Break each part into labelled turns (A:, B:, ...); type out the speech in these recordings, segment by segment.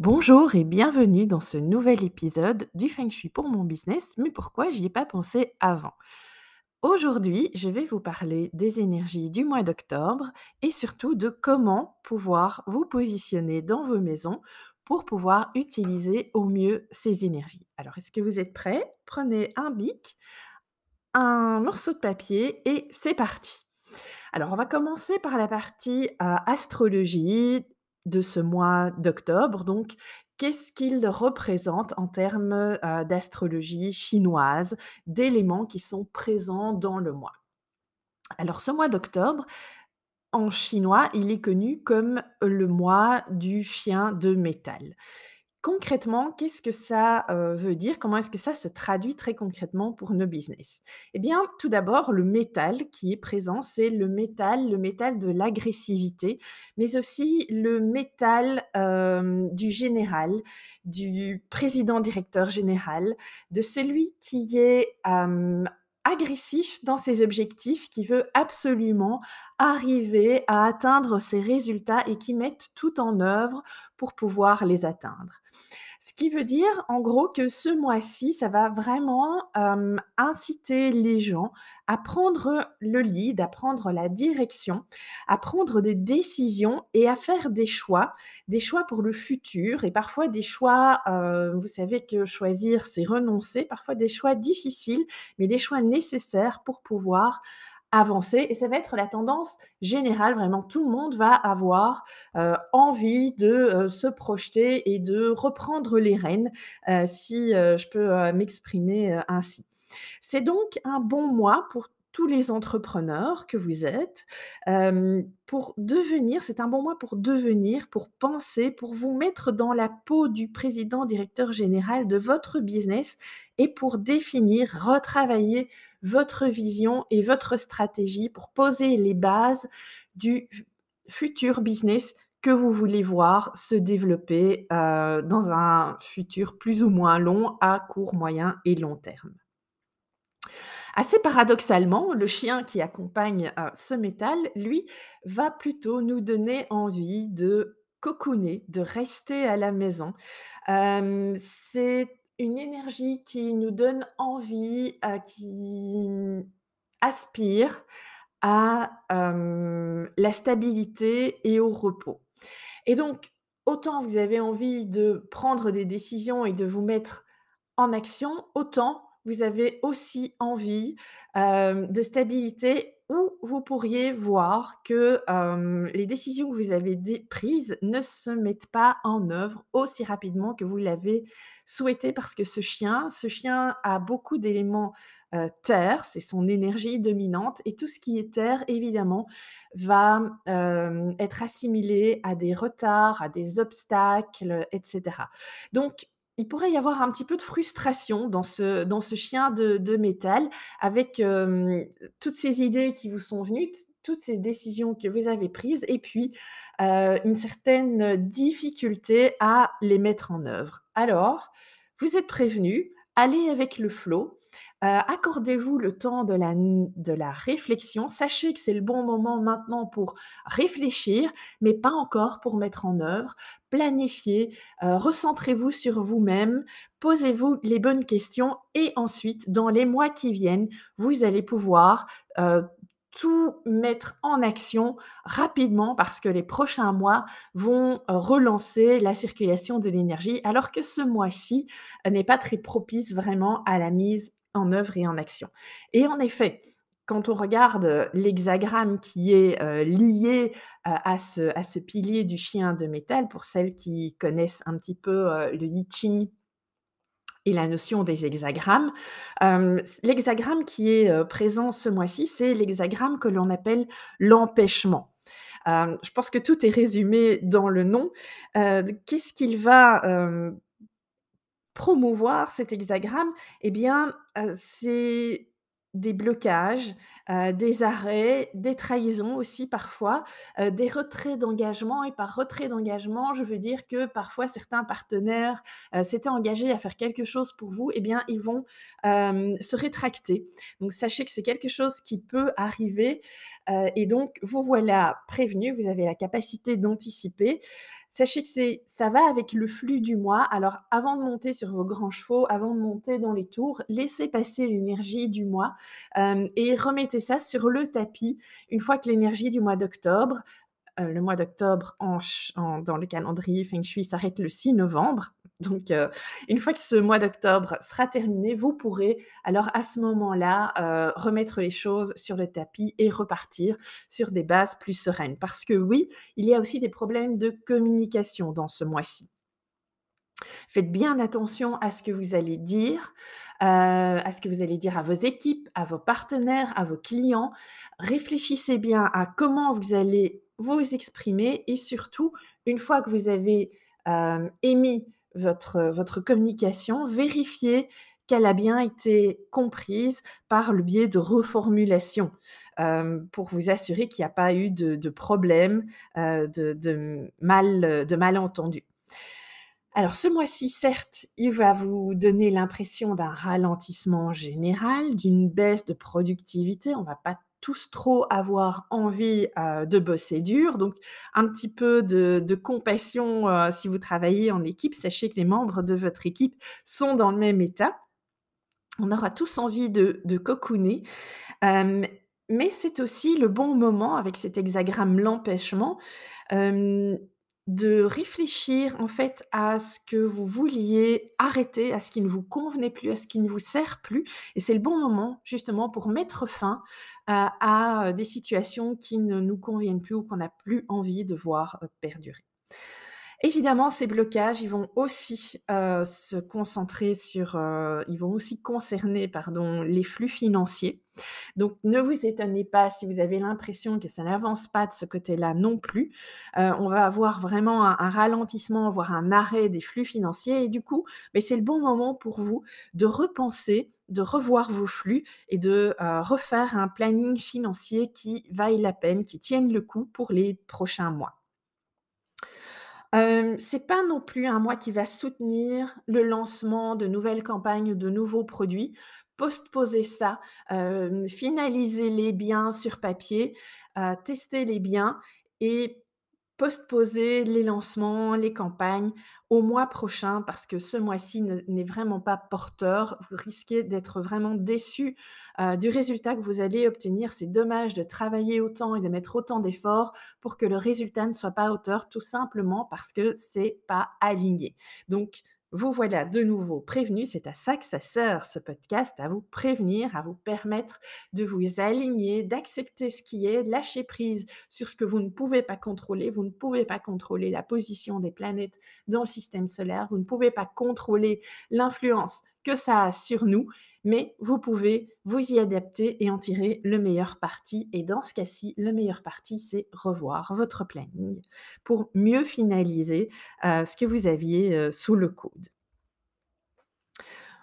A: Bonjour et bienvenue dans ce nouvel épisode du Feng Shui pour mon business, mais pourquoi j'y ai pas pensé avant? Aujourd'hui, je vais vous parler des énergies du mois d'octobre et surtout de comment pouvoir vous positionner dans vos maisons pour pouvoir utiliser au mieux ces énergies. Alors, est-ce que vous êtes prêts? Prenez un bic, un morceau de papier et c'est parti. Alors, on va commencer par la partie euh, astrologie, de ce mois d'octobre. Donc, qu'est-ce qu'il représente en termes d'astrologie chinoise, d'éléments qui sont présents dans le mois? Alors, ce mois d'octobre, en chinois, il est connu comme le mois du chien de métal. Concrètement, qu'est-ce que ça, veut dire? Comment est-ce que ça se traduit très concrètement pour nos business? Eh bien, tout d'abord, le métal qui est présent, c'est le métal le métal de l'agressivité, mais aussi le métal, du général, du président directeur général, de celui qui est, agressif dans ses objectifs, qui veut absolument arriver à atteindre ses résultats et qui met tout en œuvre pour pouvoir les atteindre. Ce qui veut dire, en gros, que ce mois-ci, ça va vraiment, inciter les gens à prendre le lead, à prendre la direction, à prendre des décisions et à faire des choix, des choix pour le futur et parfois des choix, vous savez que choisir, c'est renoncer, parfois des choix difficiles, mais des choix nécessaires pour pouvoir avancer et ça va être la tendance générale. Vraiment, tout le monde va avoir envie de se projeter et de reprendre les rênes, si je peux m'exprimer ainsi. C'est donc un bon mois pour tous les entrepreneurs que vous êtes, pour devenir c'est un bon mois pour devenir, pour penser, pour vous mettre dans la peau du président directeur général de votre business et pour définir, retravailler votre vision et votre stratégie pour poser les bases du futur business que vous voulez voir se développer, dans un futur plus ou moins long à court, moyen et long terme. Assez paradoxalement, le chien qui accompagne, ce métal, lui, va plutôt nous donner envie de cocooner, de rester à la maison. c'est une énergie qui nous donne envie, qui aspire à, la stabilité et au repos. Et donc, autant vous avez envie de prendre des décisions et de vous mettre en action, autant vous avez aussi envie, de stabilité où vous pourriez voir que, les décisions que vous avez prises ne se mettent pas en œuvre aussi rapidement que vous l'avez souhaité. Parce que ce chien ce chien a beaucoup d'éléments, terre, c'est son énergie dominante et tout ce qui est terre évidemment va, être assimilé à des retards, à des obstacles, etc. Donc il pourrait y avoir un petit peu de frustration dans ce dans ce chien de métal avec, toutes ces idées qui vous sont venues, toutes ces décisions que vous avez prises et puis, une certaine difficulté à les mettre en œuvre. Alors, vous êtes prévenus, allez avec le flow, accordez-vous le temps de la réflexion. Sachez que c'est le bon moment maintenant pour réfléchir, mais pas encore pour mettre en œuvre. Planifiez, recentrez-vous sur vous-même, posez-vous les bonnes questions et ensuite, dans les mois qui viennent, vous allez pouvoir, tout mettre en action rapidement parce que les prochains mois vont relancer la circulation de l'énergie, alors que ce mois-ci n'est pas très propice vraiment à la mise en œuvre et en action. Et en effet, quand on regarde l'hexagramme qui est, heu, lié, à ce à ce pilier du chien de métal, pour celles qui connaissent un petit peu, le I Ching et la notion des hexagrammes. L'hexagramme qui est, présent ce mois-ci, c'est l'hexagramme que l'on appelle l'empêchement. Hem, je pense que tout est résumé dans le nom. Qu'est-ce qu'il va, promouvoir cet hexagramme? Eh bien, heu, c'est des blocages, heu, des arrêts, des trahisons aussi parfois, heu, des retraits d'engagement et par retrait d'engagement, je veux dire que parfois certains partenaires, s'étaient engagés à faire quelque chose pour vous, eh bien ils vont, se rétracter. Donc sachez que c'est quelque chose qui peut arriver, et donc vous voilà prévenus, vous avez la capacité d'anticiper. Sachez que c'est ça va avec le flux du mois. Alors avant de monter sur vos grands chevaux, avant de monter dans les tours, laissez passer l'énergie du mois, hem et remettez ça sur le tapis une fois que l'énergie du mois d'octobre, heu, le mois d'octobre en dans le calendrier Feng Shui s'arrête le 6 novembre. Donc heu, une fois que ce mois d'octobre sera terminé, vous pourrez alors à ce moment-là, heu, remettre les choses sur le tapis et repartir sur des bases plus sereines. Parce que oui, il y a aussi des problèmes de communication dans ce mois-ci. Faites bien attention à ce que vous allez dire, heu, à ce que vous allez dire à vos équipes, à vos partenaires, à vos clients. Réfléchissez bien à comment vous allez vous exprimer et surtout, une fois que vous avez, émis votre, votre communication, vérifiez qu'elle a bien été comprise par le biais de reformulation, hem, pour vous assurer qu'il n'y a pas eu de problème, heu, de de mal, de malentendus. Alors ce mois-ci, certes, il va vous donner l'impression d'un ralentissement général, d'une baisse de productivité. On va pas tous trop avoir envie, de bosser dur, donc un petit peu de compassion, si vous travaillez en équipe. Sachez que les membres de votre équipe sont dans le même état. On aura tous envie de de cocooner, mais c'est aussi le bon moment avec cet hexagramme l'empêchement, hem, de réfléchir en fait à ce que vous vouliez arrêter, à ce qui ne vous convenait plus, à ce qui ne vous sert plus et c'est le bon moment justement pour mettre fin à à, des situations qui ne nous conviennent plus ou qu'on n'a plus envie de voir, heu, perdurer. Évidemment, ces blocages, ils vont aussi, heu, se concentrer sur, heu, ils vont aussi concerner, pardon, les flux financiers. Donc ne vous étonnez pas si vous avez l'impression que ça n'avance pas de ce côté-là non plus. Heu, on va avoir vraiment un ralentissement, voire un arrêt des flux financiers et du coup, beh, c'est le bon moment pour vous de repenser, de revoir vos flux et de, refaire un planning financier qui vaille la peine, qui tienne le coup pour les prochains mois. C'est pas non plus un mois qui va soutenir le lancement de nouvelles campagnes ou de nouveaux produits. Postposez ça, hem, finalisez-les bien sur papier, heu, testez-les bien et postposez les lancements, les campagnes au mois prochain parce que ce mois-ci ne n'est vraiment pas porteur. Vous risquez d'être vraiment déçus, heu, du résultat que vous allez obtenir. C'est dommage de travailler autant et de mettre autant d'efforts pour que le résultat ne soit pas à hauteur, tout simplement parce que c'est pas aligné. Donc vous voilà de nouveau prévenus, c'est à ça que ça sert ce podcast, à vous prévenir, à vous permettre de vous aligner, d'accepter ce qui est, de lâcher prise sur ce que vous ne pouvez pas contrôler. Vous ne pouvez pas contrôler la position des planètes dans le système solaire, vous ne pouvez pas contrôler l'influence que ça a sur nous, mais vous pouvez vous y adapter et en tirer le meilleur parti. Et dans ce cas-ci, le meilleur parti, c'est revoir votre planning pour mieux finaliser euh, ce que vous aviez euh, sous le coude.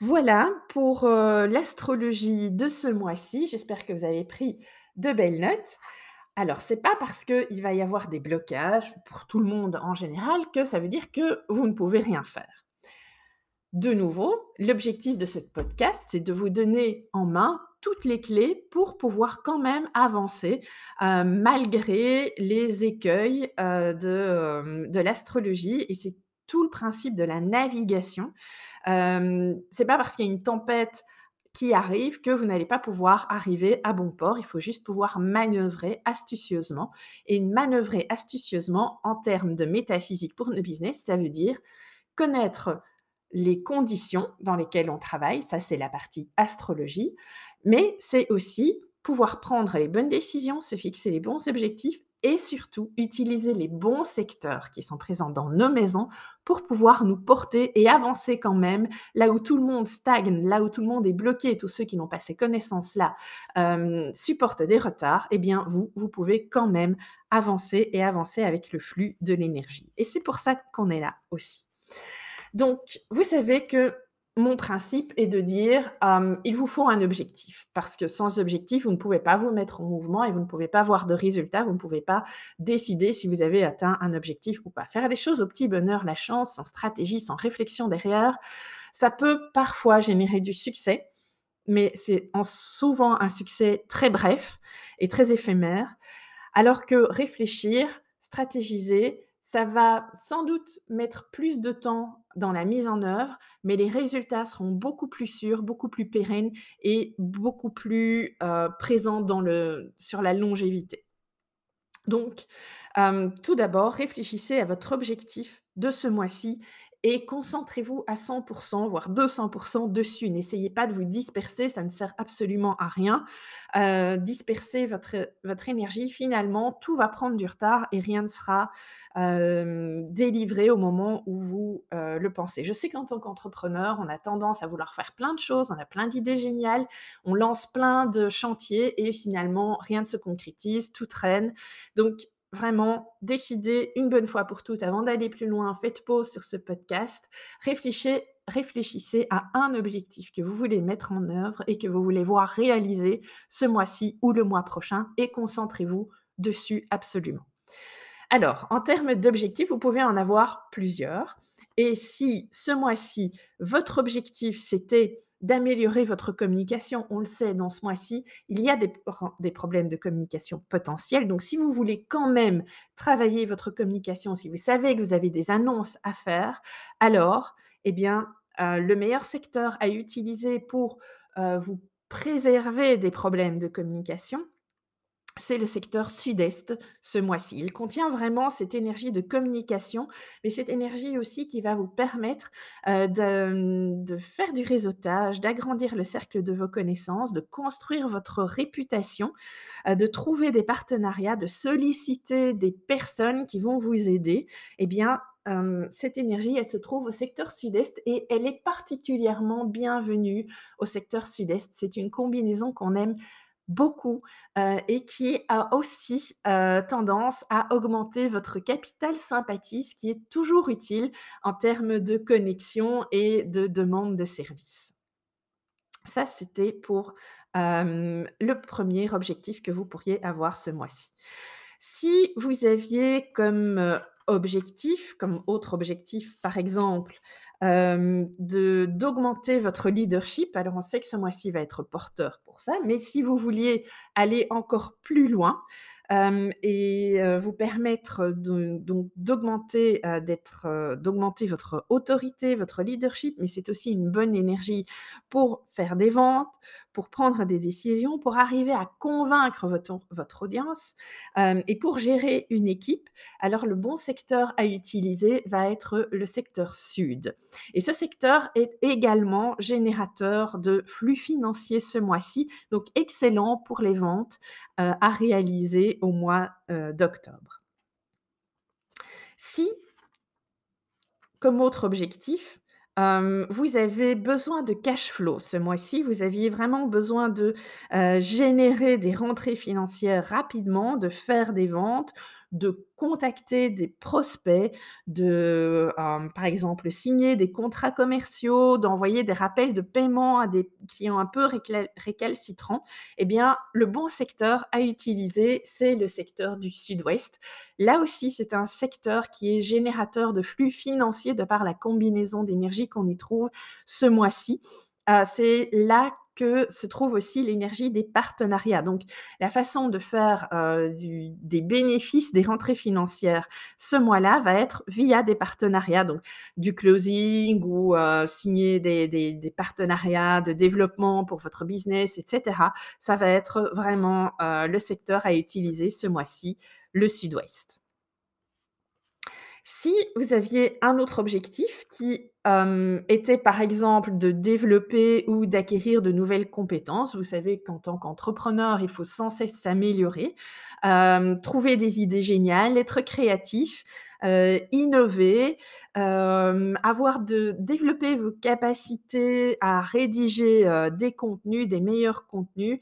A: Voilà pour euh, l'astrologie de ce mois-ci. J'espère que vous avez pris de belles notes. Alors, c'est pas parce qu'il va y avoir des blocages pour tout le monde en général que ça veut dire que vous ne pouvez rien faire. De nouveau, l'objectif de ce podcast, c'est de vous donner en main toutes les clés pour pouvoir quand même avancer euh, malgré les écueils euh, de, euh, de l'astrologie. Et c'est tout le principe de la navigation. C'est pas parce qu'il y a une tempête qui arrive que vous n'allez pas pouvoir arriver à bon port. Il faut juste pouvoir manœuvrer astucieusement. Et manœuvrer astucieusement en termes de métaphysique pour nos business, ça veut dire connaître les conditions dans lesquelles on travaille, ça c'est la partie astrologie, mais c'est aussi pouvoir prendre les bonnes décisions, se fixer les bons objectifs et surtout utiliser les bons secteurs qui sont présents dans nos maisons pour pouvoir nous porter et avancer quand même là où tout le monde stagne, là où tout le monde est bloqué, tous ceux qui n'ont pas ces connaissances-là euh, supportent des retards, eh bien vous, vous pouvez quand même avancer et avancer avec le flux de l'énergie. Et c'est pour ça qu'on est là aussi. Donc, vous savez que mon principe est de dire, il vous faut un objectif. Parce que sans objectif, vous ne pouvez pas vous mettre en mouvement et vous ne pouvez pas avoir de résultats, vous ne pouvez pas décider si vous avez atteint un objectif ou pas. Faire les choses au petit bonheur, la chance, sans stratégie, sans réflexion derrière, ça peut parfois générer du succès, mais c'est souvent un succès très bref et très éphémère, alors que réfléchir, stratégiser, ça va sans doute mettre plus de temps dans la mise en œuvre, mais les résultats seront beaucoup plus sûrs, beaucoup plus pérennes et beaucoup plus euh, présents sur la longévité. Donc, euh, tout d'abord, réfléchissez à votre objectif de ce mois-ci et concentrez-vous à 100%, voire 200% dessus. N'essayez pas de vous disperser, ça ne sert absolument à rien. Euh, disperser votre, votre énergie, finalement, tout va prendre du retard et rien ne sera euh, délivré au moment où vous euh, le pensez. Je sais qu'en tant qu'entrepreneur, on a tendance à vouloir faire plein de choses, on a plein d'idées géniales, on lance plein de chantiers et finalement, rien ne se concrétise, tout traîne. Donc, vraiment décidez une bonne fois pour toutes avant d'aller plus loin, faites pause sur ce podcast, réfléchissez, à un objectif que vous voulez mettre en œuvre et que vous voulez voir réaliser ce mois-ci ou le mois prochain et concentrez-vous dessus absolument. Alors, en termes d'objectifs, vous pouvez en avoir plusieurs. Et si ce mois-ci, votre objectif, c'était d'améliorer votre communication. On le sait, dans ce mois-ci, il y a des, problèmes de communication potentiels. Donc, si vous voulez quand même travailler votre communication, si vous savez que vous avez des annonces à faire, alors, eh bien, euh, le meilleur secteur à utiliser pour euh, vous préserver des problèmes de communication, c'est le secteur sud-est ce mois-ci. Il contient vraiment cette énergie de communication, mais cette énergie aussi qui va vous permettre euh, de, faire du réseautage, d'agrandir le cercle de vos connaissances, de construire votre réputation, euh, de trouver des partenariats, de solliciter des personnes qui vont vous aider. Eh bien, euh, cette énergie, elle se trouve au secteur sud-est et elle est particulièrement bienvenue au secteur sud-est. C'est une combinaison qu'on aime beaucoup et qui a aussi tendance à augmenter votre capital sympathie, ce qui est toujours utile en termes de connexion et de demande de service. Ça, c'était pour le premier objectif que vous pourriez avoir ce mois-ci. Si vous aviez comme objectif, comme autre objectif, par exemple, de d'augmenter votre leadership. Alors, on sait que ce mois-ci va être porteur pour ça, mais si vous vouliez aller encore plus loin, et vous permettre d'augmenter d'être d'augmenter votre autorité, votre leadership, mais c'est aussi une bonne énergie pour faire des ventes, pour prendre des décisions, pour arriver à convaincre votre, votre audience et pour gérer une équipe. Alors le bon secteur à utiliser va être le secteur sud. Et ce secteur est également générateur de flux financiers ce mois-ci, donc excellent pour les ventes à réaliser au mois d'octobre. Si, comme autre objectif, vous avez besoin de cash flow ce mois-ci, vous aviez vraiment besoin de générer des rentrées financières rapidement, de faire des ventes, de contacter des prospects, de, par exemple, signer des contrats commerciaux, d'envoyer des rappels de paiement à des clients un peu récalcitrants, eh bien, le bon secteur à utiliser, c'est le secteur du sud-ouest. Là aussi, c'est un secteur qui est générateur de flux financiers de par la combinaison d'énergie qu'on y trouve ce mois-ci. Euh, c'est là que se trouve aussi l'énergie des partenariats. Donc, la façon de faire euh, des bénéfices, des rentrées financières ce mois-là va être via des partenariats, donc du closing ou euh, signer des, partenariats de développement pour votre business, etc. Ça va être vraiment euh, le secteur à utiliser ce mois-ci, le sud-ouest. Si vous aviez un autre objectif qui, était par exemple de développer ou d'acquérir de nouvelles compétences, vous savez qu'en tant qu'entrepreneur, il faut sans cesse s'améliorer, trouver des idées géniales, être créatif, innover, avoir de développer vos capacités à rédiger, des contenus, des meilleurs contenus,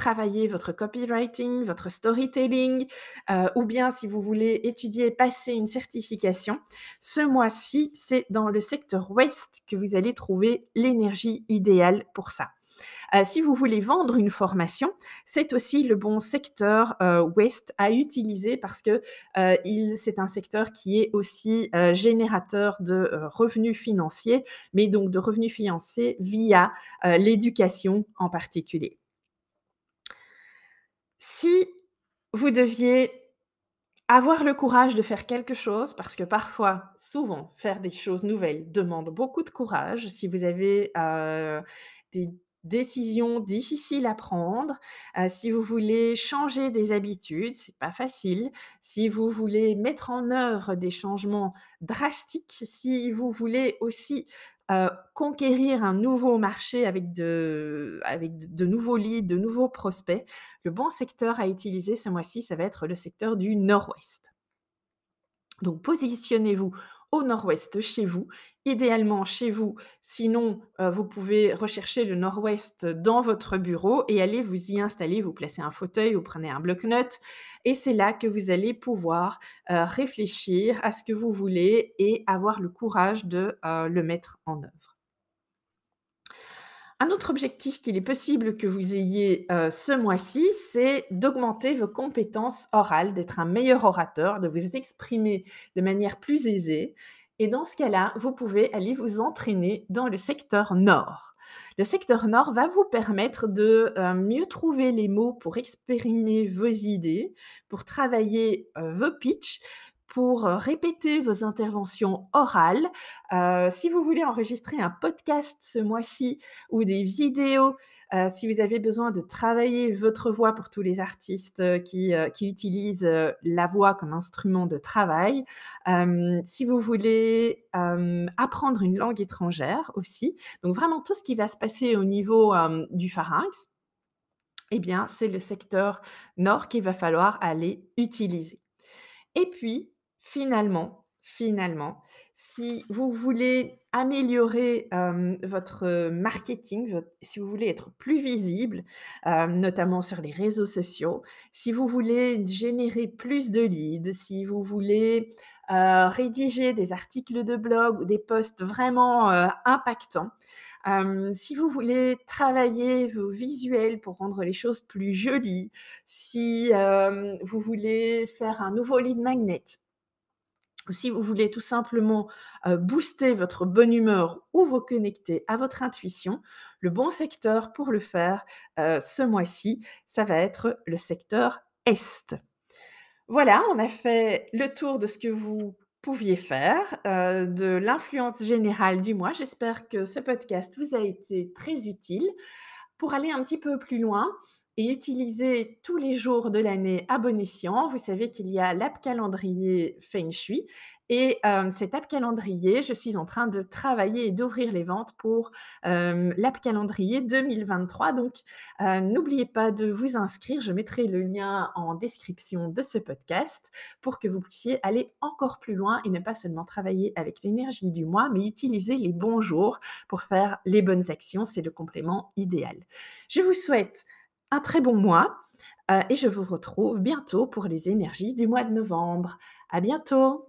A: travailler votre copywriting, votre storytelling, heu, ou bien si vous voulez étudier, passer une certification, ce mois-ci, c'est dans le secteur ouest que vous allez trouver l'énergie idéale pour ça. Heu, si vous voulez vendre une formation, c'est aussi le bon secteur, heu, ouest à utiliser parce que, il c'est un secteur qui est aussi, générateur de, revenus financiers, mais donc de revenus financiers via, l'éducation en particulier. Si vous deviez avoir le courage de faire quelque chose, parce que parfois, souvent, faire des choses nouvelles demande beaucoup de courage. Si vous avez, heu, des décisions difficiles à prendre, heu, si vous voulez changer des habitudes, c'est pas facile. Si vous voulez mettre en œuvre des changements drastiques, si vous voulez aussi, heu, conquérir un nouveau marché avec de de nouveaux leads, de nouveaux prospects, le bon secteur à utiliser ce mois-ci, ça va être le secteur du nord-ouest. Donc positionnez-vous au nord-ouest chez vous, idéalement chez vous, sinon, heu, vous pouvez rechercher le nord-ouest dans votre bureau et aller vous y installer. Vous placez un fauteuil, vous prenez un bloc-notes et c'est là que vous allez pouvoir, heu, réfléchir à ce que vous voulez et avoir le courage de, heu, le mettre en œuvre. Un autre objectif qu'il est possible que vous ayez, heu, ce mois-ci, c'est d'augmenter vos compétences orales, d'être un meilleur orateur, de vous exprimer de manière plus aisée et dans ce cas-là, vous pouvez aller vous entraîner dans le secteur nord. Le secteur nord va vous permettre de, heu, mieux trouver les mots pour exprimer vos idées, pour travailler, heu, vos pitchs, pour, répéter vos interventions orales. Si vous voulez enregistrer un podcast ce mois-ci ou des vidéos, si vous avez besoin de travailler votre voix pour tous les artistes, qui, qui utilisent, la voix comme instrument de travail. Si vous voulez, apprendre une langue étrangère aussi, donc vraiment tout ce qui va se passer au niveau, du pharynx, eh bien, c'est le secteur nord qu'il va falloir aller utiliser. Et puis, finalement, finalement, si vous voulez améliorer, votre marketing, si vous voulez être plus visible, notamment sur les réseaux sociaux, si vous voulez générer plus de leads, si vous voulez, rédiger des articles de blog ou des posts vraiment, impactants, si vous voulez travailler vos visuels pour rendre les choses plus jolies, si, vous voulez faire un nouveau lead magnet si vous voulez tout simplement, booster votre bonne humeur ou vous connecter à votre intuition, le bon secteur pour le faire, ce mois-ci, ça va être le secteur est. Voilà, on a fait le tour de ce que vous pouviez faire, de l'influence générale du mois. J'espère que ce podcast vous a été très utile. Pour aller un petit peu plus loin et utiliser tous les jours de l'année à bon escient, vous savez qu'il y a l'app calendrier Feng Shui et hem, cette app calendrier, je suis en train de travailler et d'ouvrir les ventes pour, hem, l'app calendrier 2023 donc heu, n'oubliez pas de vous inscrire. Je mettrai le lien en description de ce podcast pour que vous puissiez aller encore plus loin et ne pas seulement travailler avec l'énergie du mois, mais utiliser les bons jours pour faire les bonnes actions. C'est le complément idéal. Je vous souhaite un très bon mois, heu et je vous retrouve bientôt pour les énergies du mois de novembre. À bientôt!